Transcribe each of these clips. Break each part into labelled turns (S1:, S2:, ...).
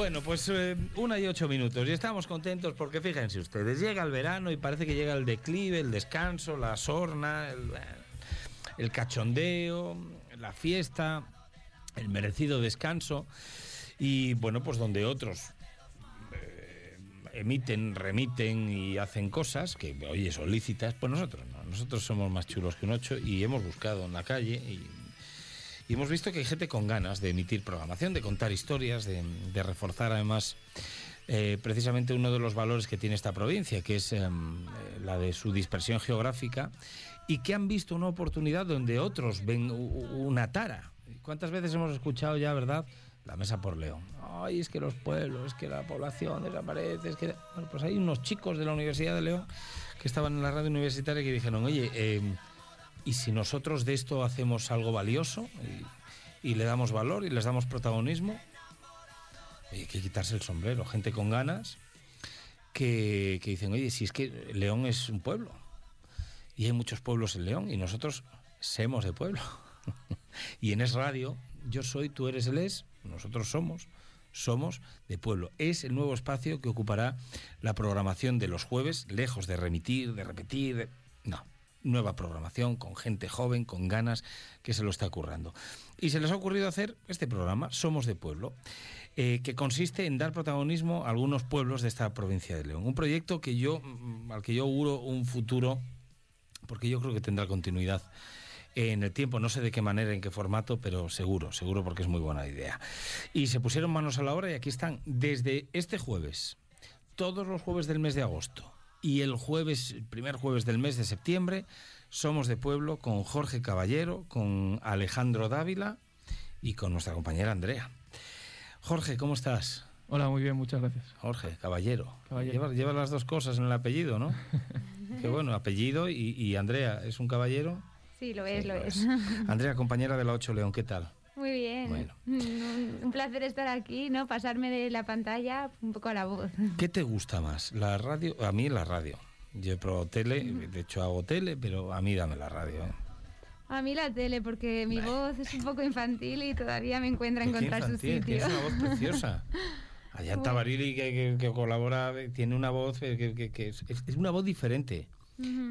S1: Bueno, pues eh, una y ocho minutos y estamos contentos porque fíjense ustedes, llega el verano y parece que llega el declive, el descanso, la sorna, el, el cachondeo, la fiesta, el merecido descanso y bueno, pues donde otros eh, emiten, remiten y hacen cosas que, oye, son lícitas, pues nosotros no. Nosotros somos más chulos que un ocho y hemos buscado en la calle y, y hemos visto que hay gente con ganas de emitir programación, de contar historias, de, reforzar además eh, precisamente uno de los valores que tiene esta provincia, que es eh, la de su dispersión geográfica, y que han visto una oportunidad donde otros ven una tara. ¿Cuántas veces hemos escuchado ya, verdad? La mesa por León. Ay, es que los pueblos, es que la población desaparece, es que... Bueno, pues hay unos chicos de la Universidad de León que estaban en la radio universitaria que dijeron, oye, eh, ¿y si nosotros de esto hacemos algo valioso y, le damos valor y les damos protagonismo? Hay que quitarse el sombrero. Gente con ganas que, que dicen, oye, si es que León es un pueblo y hay muchos pueblos en León y nosotros somos de pueblo. y en Es Radio, yo soy, tú eres el es, nosotros somos, somos de pueblo. Es el nuevo espacio que ocupará la programación de los jueves, lejos de remitir, de repetir, de... no. Nueva programación con gente joven, con ganas, que se lo está currando. Y se les ha ocurrido hacer este programa, Somos de Pueblo, eh, que consiste en dar protagonismo a algunos pueblos de esta provincia de León. Un proyecto que yo, mm, al que yo auguro un futuro, porque yo creo que tendrá continuidad en el tiempo, no sé de qué manera, en qué formato, pero seguro, seguro porque es muy buena idea. Y se pusieron manos a la obra y aquí están desde este jueves, todos los jueves del mes de agosto y el jueves, el primer jueves del mes de septiembre, somos de pueblo con Jorge Caballero, con Alejandro Dávila y con nuestra compañera Andrea. Jorge, ¿cómo estás?
S2: Hola, muy bien, muchas gracias.
S1: Jorge, caballero. caballero. Lleva, lleva, las dos cosas en el apellido, ¿no? Qué bueno, apellido y, y Andrea, ¿es un caballero?
S3: Sí, lo es, sí, lo, lo es.
S1: es. Andrea, compañera de la 8 León, ¿qué tal?
S3: Muy bien. Bueno. Un placer estar aquí, ¿no? Pasarme de la pantalla un poco a la voz.
S1: ¿Qué te gusta más? ¿La radio? A mí la radio. Yo he probado tele, de hecho hago tele, pero a mí dame la radio. ¿eh?
S3: A mí la tele, porque mi voz es un poco infantil y todavía me encuentra encontrar su sitio.
S1: Es una voz preciosa. Allá en Tabarili, que, que, que, colabora, tiene una voz que, que es, es, una voz diferente,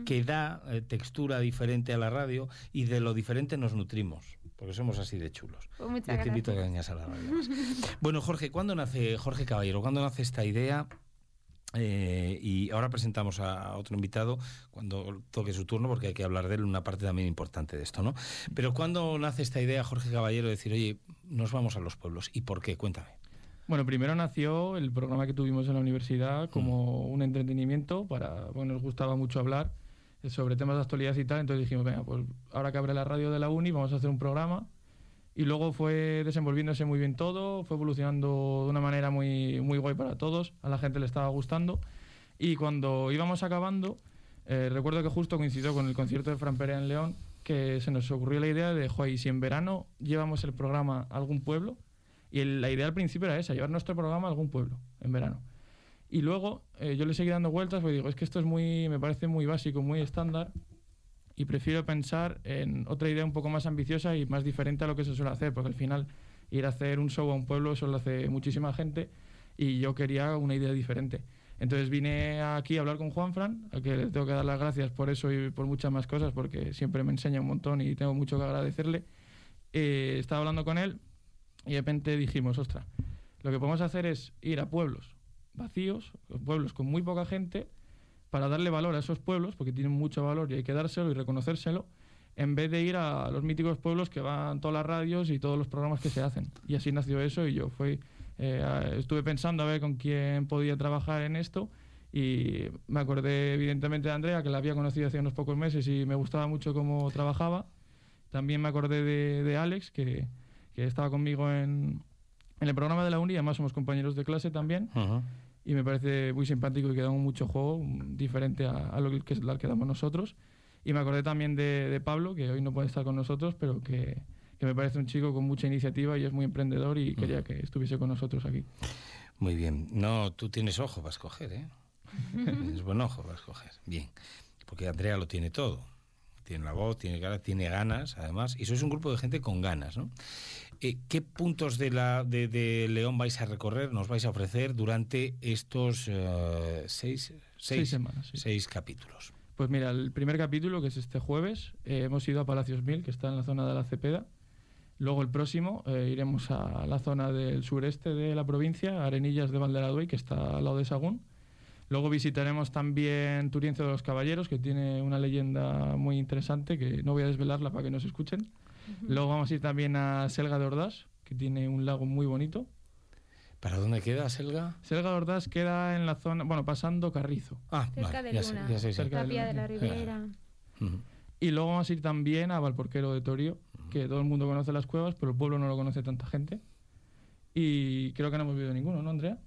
S1: que da eh, textura diferente a la radio y de lo diferente nos nutrimos, porque somos así de chulos.
S3: Pues muchas
S1: Yo te invito a que vengas a la radio. bueno, Jorge, ¿cuándo nace, Jorge Caballero, cuándo nace esta idea? Eh, y ahora presentamos a otro invitado cuando toque su turno, porque hay que hablar de él, una parte también importante de esto, ¿no? Pero ¿cuándo nace esta idea, Jorge Caballero, de decir, oye, nos vamos a los pueblos? ¿Y por qué? Cuéntame.
S2: Bueno, primero nació el programa que tuvimos en la universidad como mm. un entretenimiento para, bueno, nos gustaba mucho hablar sobre temas de actualidad y tal, entonces dijimos, venga, pues ahora que abre la radio de la uni vamos a hacer un programa y luego fue desenvolviéndose muy bien todo, fue evolucionando de una manera muy, muy guay para todos, a la gente le estaba gustando. Y cuando íbamos acabando, eh, recuerdo que justo coincidió con el concierto de Fran Perea en León, que se nos ocurrió la idea de, joder, si en verano llevamos el programa a algún pueblo, y la idea al principio era esa, llevar nuestro programa a algún pueblo en verano. Y luego eh, yo le seguí dando vueltas porque digo, es que esto es muy, me parece muy básico, muy estándar y prefiero pensar en otra idea un poco más ambiciosa y más diferente a lo que se suele hacer, porque al final ir a hacer un show a un pueblo eso lo hace muchísima gente y yo quería una idea diferente. Entonces vine aquí a hablar con Juan Fran, al que le tengo que dar las gracias por eso y por muchas más cosas, porque siempre me enseña un montón y tengo mucho que agradecerle. Eh, estaba hablando con él y de repente dijimos, ostra, lo que podemos hacer es ir a pueblos vacíos, pueblos con muy poca gente, para darle valor a esos pueblos, porque tienen mucho valor y hay que dárselo y reconocérselo, en vez de ir a los míticos pueblos que van todas las radios y todos los programas que se hacen. Y así nació eso y yo fui, eh, estuve pensando a ver con quién podía trabajar en esto y me acordé evidentemente de Andrea, que la había conocido hace unos pocos meses y me gustaba mucho cómo trabajaba. También me acordé de, Alex, que, que, estaba conmigo en, en, el programa de la uni, además somos compañeros de clase también. Y me parece muy simpático y que damos mucho juego, diferente a, a lo que, que damos nosotros. Y me acordé también de, de, Pablo, que hoy no puede estar con nosotros, pero que, que, me parece un chico con mucha iniciativa y es muy emprendedor y quería que estuviese con nosotros aquí.
S1: Muy bien. No, tú tienes ojo para escoger, ¿eh? tienes buen ojo para escoger. Bien. Porque Andrea lo tiene todo. Tiene la voz, tiene tiene ganas, además. Y sois un grupo de gente con ganas, ¿no? Eh, ¿Qué puntos de, la, de, León vais a recorrer, nos vais a ofrecer durante estos eh, seis,
S2: seis, semanas?
S1: Seis capítulos.
S2: Pues mira, el primer capítulo, que es este jueves, eh, hemos ido a Palacios Mil, que está en la zona de la Cepeda. Luego el próximo iremos a la zona del sureste de la provincia, Arenillas de Valderaduey, que está al lado de Sagún. Luego visitaremos también Turienzo de los Caballeros, que tiene una leyenda muy interesante, que no voy a desvelarla para que nos escuchen. Luego vamos a ir también a Selga de Ordaz, que tiene un lago muy bonito.
S1: ¿Para dónde queda Selga?
S2: Selga de Ordaz queda en la zona, bueno, pasando Carrizo.
S3: Ah, cerca de Luna, cerca de, la Ribera.
S2: Y luego vamos a ir también a Valporquero de Torio, que todo el mundo conoce las cuevas, pero el pueblo no lo conoce tanta gente. Y creo que no hemos visto ninguno, ¿no, Andrea?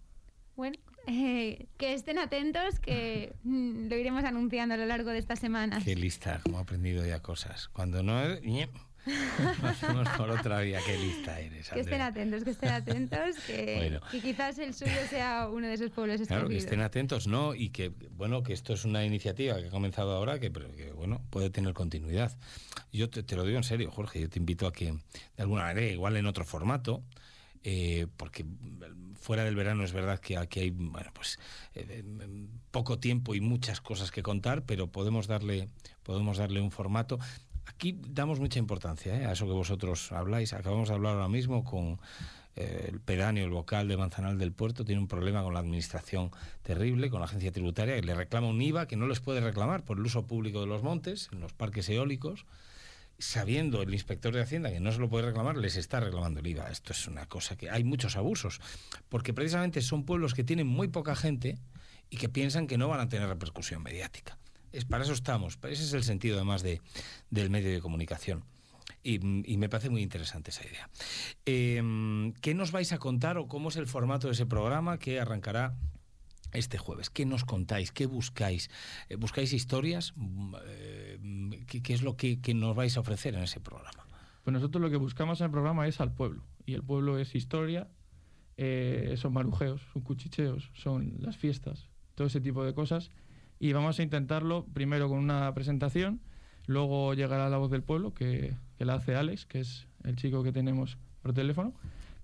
S3: Bueno, eh, que estén atentos, que mm, lo iremos anunciando a lo largo de esta semana.
S1: Qué lista, como he aprendido ya cosas. Cuando no es... Por otra vía, qué lista eres.
S3: Que estén atentos, que estén atentos, que, quizás el suyo sea uno de esos pueblos
S1: Claro, que estén atentos, ¿no? Y que, bueno, que esto es una iniciativa que ha comenzado ahora, que, que bueno, puede tener continuidad. Yo te, lo digo en serio, Jorge, yo te invito a que, de alguna manera, igual en otro formato, eh, porque fuera del verano es verdad que aquí hay bueno pues eh, poco tiempo y muchas cosas que contar pero podemos darle podemos darle un formato Aquí damos mucha importancia ¿eh? a eso que vosotros habláis. Acabamos de hablar ahora mismo con eh, el pedáneo, el vocal de Manzanal del Puerto, tiene un problema con la administración terrible, con la agencia tributaria, que le reclama un IVA que no les puede reclamar por el uso público de los montes, en los parques eólicos. Sabiendo el inspector de Hacienda que no se lo puede reclamar, les está reclamando el IVA. Esto es una cosa que hay muchos abusos, porque precisamente son pueblos que tienen muy poca gente y que piensan que no van a tener repercusión mediática. Es, para eso estamos, ese es el sentido además de, del medio de comunicación. Y, me parece muy interesante esa idea. Em, ¿Qué nos vais a contar o cómo es el formato de ese programa que arrancará este jueves? ¿Qué nos contáis? ¿Qué buscáis? Eh, ¿Buscáis historias? Mm, eh, ¿Qué, es lo que, nos vais a ofrecer en ese programa?
S2: Pues nosotros lo que buscamos en el programa es al pueblo. Y el pueblo es historia, eh, son marujeos, son cuchicheos, son las fiestas, todo ese tipo de cosas y vamos a intentarlo primero con una presentación, luego llegará la voz del pueblo, que, la hace Alex, que es el chico que tenemos por teléfono,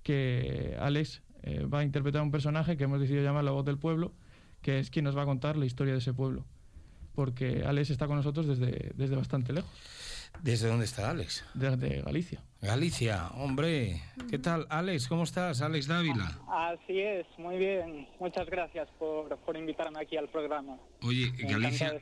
S2: que Alex eh, va a interpretar un personaje que hemos decidido llamar la voz del pueblo, que es quien nos va a contar la historia de ese pueblo, porque Alex está con nosotros desde, desde bastante lejos.
S1: ¿Desde dónde está Alex?
S2: Desde Galicia.
S1: Galicia, hombre. ¿Qué tal, Alex? ¿Cómo estás? Alex Dávila.
S4: Así es, muy bien. Muchas gracias por, por invitarme aquí al programa.
S1: Oye, Galicia,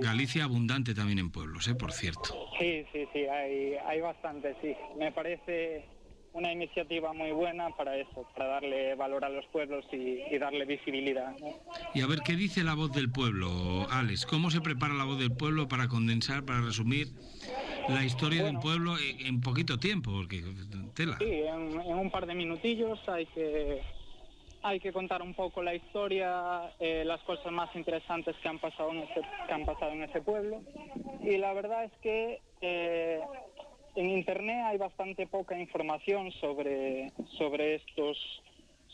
S1: Galicia abundante también en pueblos, ¿eh? Por cierto.
S4: Sí, sí, sí, hay, hay bastante, sí. Me parece una iniciativa muy buena para eso, para darle valor a los pueblos y, darle visibilidad.
S1: Y a ver, ¿qué dice la voz del pueblo, Alex? ¿Cómo se prepara la voz del pueblo para condensar, para resumir la historia de un pueblo en, poquito tiempo? Porque tela.
S4: Sí, en, un par de minutillos hay que hay que contar un poco la historia, eh, las cosas más interesantes que han pasado en ese, que han pasado en ese pueblo. Y la verdad es que eh, en Internet hay bastante poca información sobre, sobre estos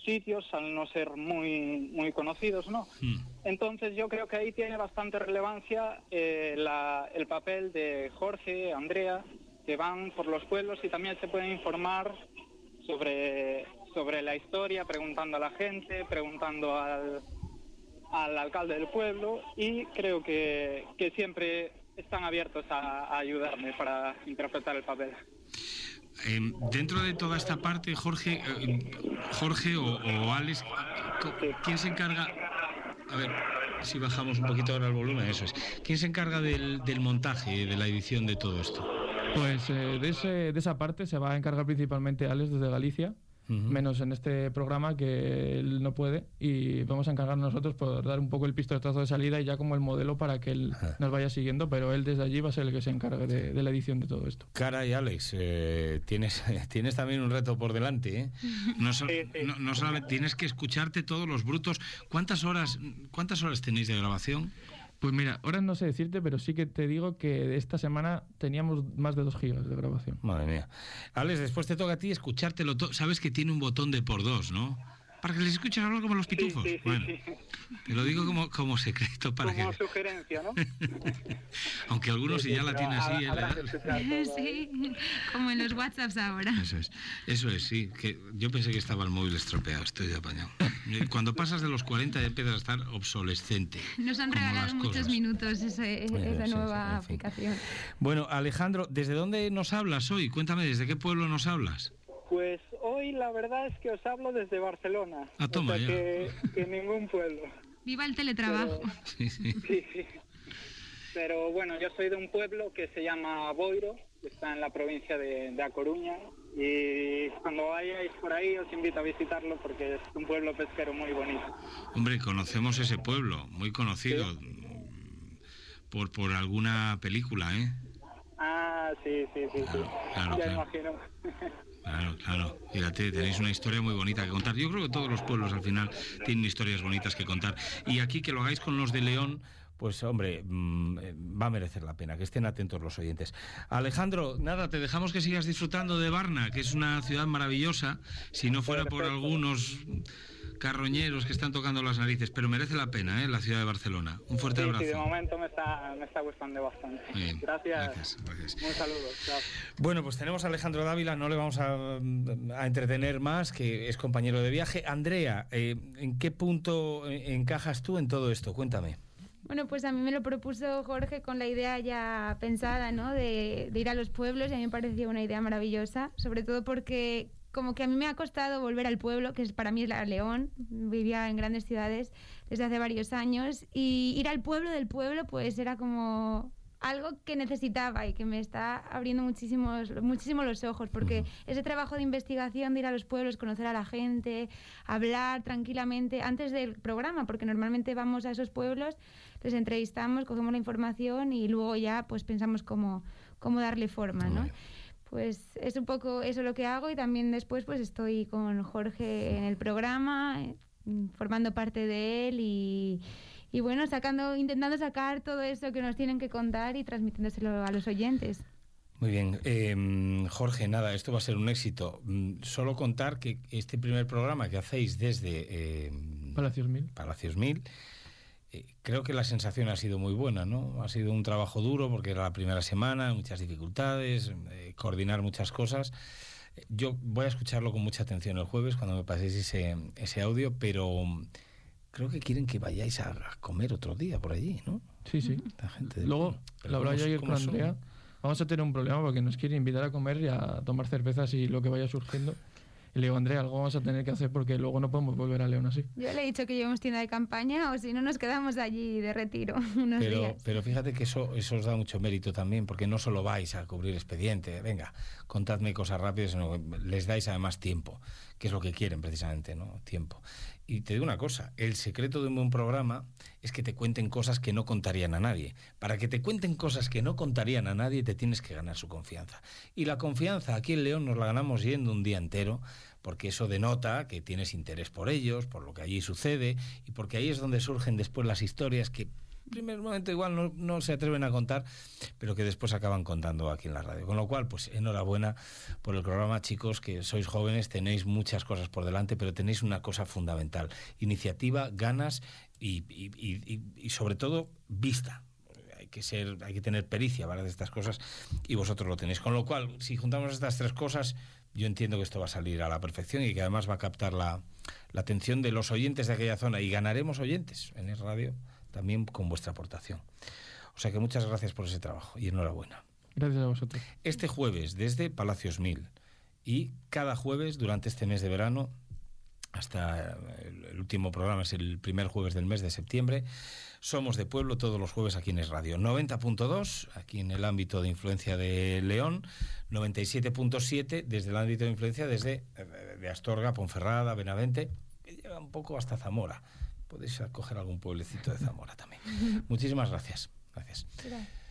S4: sitios al no ser muy, muy conocidos, ¿no? Hmm. Entonces yo creo que ahí tiene bastante relevancia eh, el papel de Jorge, Andrea, que van por los pueblos y también se pueden informar sobre, sobre la historia, preguntando a la gente, preguntando al, al alcalde del pueblo y creo que, que siempre están abiertos a, ayudarme para interpretar el papel.
S1: Em, dentro de toda esta parte, Jorge, eh, Jorge o, Alex, ¿quién se encarga? A ver, si bajamos un poquito ahora el volumen, eso es. ¿Quién se encarga del, del montaje, de la edición de todo esto?
S2: Pues eh, de, ese, de esa parte se va a encargar principalmente Alex desde Galicia menos en este programa que él no puede y vamos a encargarnos nosotros por dar un poco el pistoletazo de salida y ya como el modelo para que él nos vaya siguiendo, pero él desde allí va a ser el que se encargue de, la edición de todo esto.
S1: Cara y Alex, eh, tienes, tienes también un reto por delante, ¿eh? No, no, solamente tienes que escucharte todos los brutos. ¿Cuántas horas, cuántas horas tenéis de grabación?
S2: Pues mira, ahora no sé decirte, pero sí que te digo que esta semana teníamos más de dos gigas de grabación.
S1: Madre mía. Alex, después te toca a ti escuchártelo todo. Sabes que tiene un botón de por dos, ¿no? Para que les escuches hablar como los pitufos.
S4: Sí, sí,
S1: bueno,
S4: sí.
S1: te lo digo como, como secreto para
S4: Como
S1: que...
S4: sugerencia, ¿no?
S1: Aunque algunos si ya la
S4: Pero
S1: tiene así... ¿eh?
S4: ¿eh?
S3: Sí, como en los WhatsApps ahora.
S1: Eso es, eso es, sí. Que yo pensé que estaba el móvil estropeado, estoy apañado. Eh, Cuando pasas de los 40 ya empiezas a estar obsolescente.
S3: Nos han regalado muchos minutos ese- esa
S1: sí, sí,
S3: nueva aplicación.
S1: Bueno, Alejandro, ¿desde dónde nos hablas hoy? Cuéntame, ¿desde qué pueblo nos hablas?
S4: Pues hoy la verdad es que os hablo desde Barcelona.
S1: Ah, toma
S4: o sea
S1: ya.
S4: que, que ningún pueblo.
S3: Viva el teletrabajo.
S1: Sí, sí.
S4: Sí, sí. Pero bueno, yo soy de un pueblo que se llama Boiro, que está en la provincia de, de A Coruña. Y cuando vayáis por ahí os invito a visitarlo porque es un pueblo pesquero muy bonito.
S1: Hombre, conocemos ese pueblo, muy conocido mm, por, por alguna película, ¿eh?
S4: Ah, sí, sí, sí, sí.
S1: Claro,
S4: ya
S1: claro.
S4: imagino.
S1: Claro, claro. Fíjate, tenéis una historia muy bonita que contar. Yo creo que todos los pueblos al final tienen historias bonitas que contar. Y aquí que lo hagáis con los de León, pues hombre, mm, eh, va a merecer la pena, que estén atentos los oyentes. Alejandro, nada, te dejamos que sigas disfrutando de Varna, que es una ciudad maravillosa, si no fuera por algunos carroñeros que están tocando las narices, pero merece la pena, ¿eh? La ciudad de Barcelona. Un fuerte
S4: Sí,
S1: abrazo.
S4: sí, de momento me está, me está gustando bastante.
S1: Bien,
S4: Gracias.
S1: gracias, gracias.
S4: Un saludo. Chao.
S1: Bueno, pues tenemos a Alejandro Dávila, no le vamos a, a entretener más, que es compañero de viaje. Andrea, eh, ¿en qué punto encajas tú en todo esto? Cuéntame.
S3: Bueno, pues a mí me lo propuso Jorge con la idea ya pensada, ¿no? De, ir a los pueblos y a mí me pareció una idea maravillosa, sobre todo porque como que a mí me ha costado volver al pueblo, que es, para mí es la León, vivía en grandes ciudades desde hace varios años, y ir al pueblo del pueblo pues era como algo que necesitaba y que me está abriendo muchísimos, muchísimo los ojos, porque ese trabajo de investigación, de ir a los pueblos, conocer a la gente, hablar tranquilamente antes del programa, porque normalmente vamos a esos pueblos, les entrevistamos, cogemos la información y luego ya pues pensamos cómo, cómo darle forma, ¿no? Pues es un poco eso lo que hago y también después pues estoy con Jorge en el programa, eh, formando parte de él y, y bueno, sacando, intentando sacar todo eso que nos tienen que contar y transmitiéndoselo a los oyentes.
S1: Muy bien. Eh, Jorge, nada, esto va a ser un éxito. Mm, Solo contar que este primer programa que hacéis desde eh,
S2: Palacios Mil.
S1: Palacios Mil, eh, creo que la sensación ha sido muy buena, ¿no? Ha sido un trabajo duro porque era la primera semana, muchas dificultades, eh, coordinar muchas cosas. Yo voy a escucharlo con mucha atención el jueves cuando me paséis ese, ese audio, pero creo que quieren que vayáis a, a comer otro día por allí, ¿no?
S2: Sí, sí.
S1: La gente
S2: Luego, hablaba
S1: ¿cómo-
S2: yo con? Andrea. Vamos a tener un problema porque nos quiere invitar a comer y a tomar cervezas y lo que vaya surgiendo. Y le digo, Andrea, algo vamos a tener que hacer porque luego no podemos volver a León así.
S3: Yo le he dicho que llevemos tienda de campaña o si no nos quedamos allí de retiro unos
S1: Pero,
S3: días.
S1: pero fíjate que eso, eso os da mucho mérito también, porque no solo vais a cubrir expediente, venga, contadme cosas rápidas, sino que les dais además tiempo, que es lo que quieren precisamente, ¿no? Tiempo. Y te digo una cosa, el secreto de un buen programa es que te cuenten cosas que no contarían a nadie. Para que te cuenten cosas que no contarían a nadie, te tienes que ganar su confianza. Y la confianza aquí en León nos la ganamos yendo un día entero, porque eso denota que tienes interés por ellos, por lo que allí sucede, y porque ahí es donde surgen después las historias que primer momento igual no, no se atreven a contar, pero que después acaban contando aquí en la radio. Con lo cual, pues enhorabuena por el programa, chicos, que sois jóvenes, tenéis muchas cosas por delante, pero tenéis una cosa fundamental, iniciativa, ganas y, y- y- y- sobre todo vista. Hay que ser, hay que tener pericia para de estas cosas y vosotros lo tenéis. Con lo cual, si juntamos estas tres cosas, yo entiendo que esto va a salir a la perfección y que además va a captar la, la atención de los oyentes de aquella zona y ganaremos oyentes en el radio también con vuestra aportación. O sea que muchas gracias por ese trabajo y enhorabuena.
S2: Gracias a vosotros.
S1: Este jueves desde Palacios Mil y cada jueves durante este mes de verano hasta el, último programa es el primer jueves del mes de septiembre. Somos de pueblo todos los jueves aquí en Es Radio. 90.2 aquí en el ámbito de influencia de León, 97.7 desde el ámbito de influencia desde eh, de Astorga, Ponferrada, Benavente, que llega un poco hasta Zamora. Podéis coger algún pueblecito de Zamora también. Muchísimas gracias. Gracias.
S3: Gracias.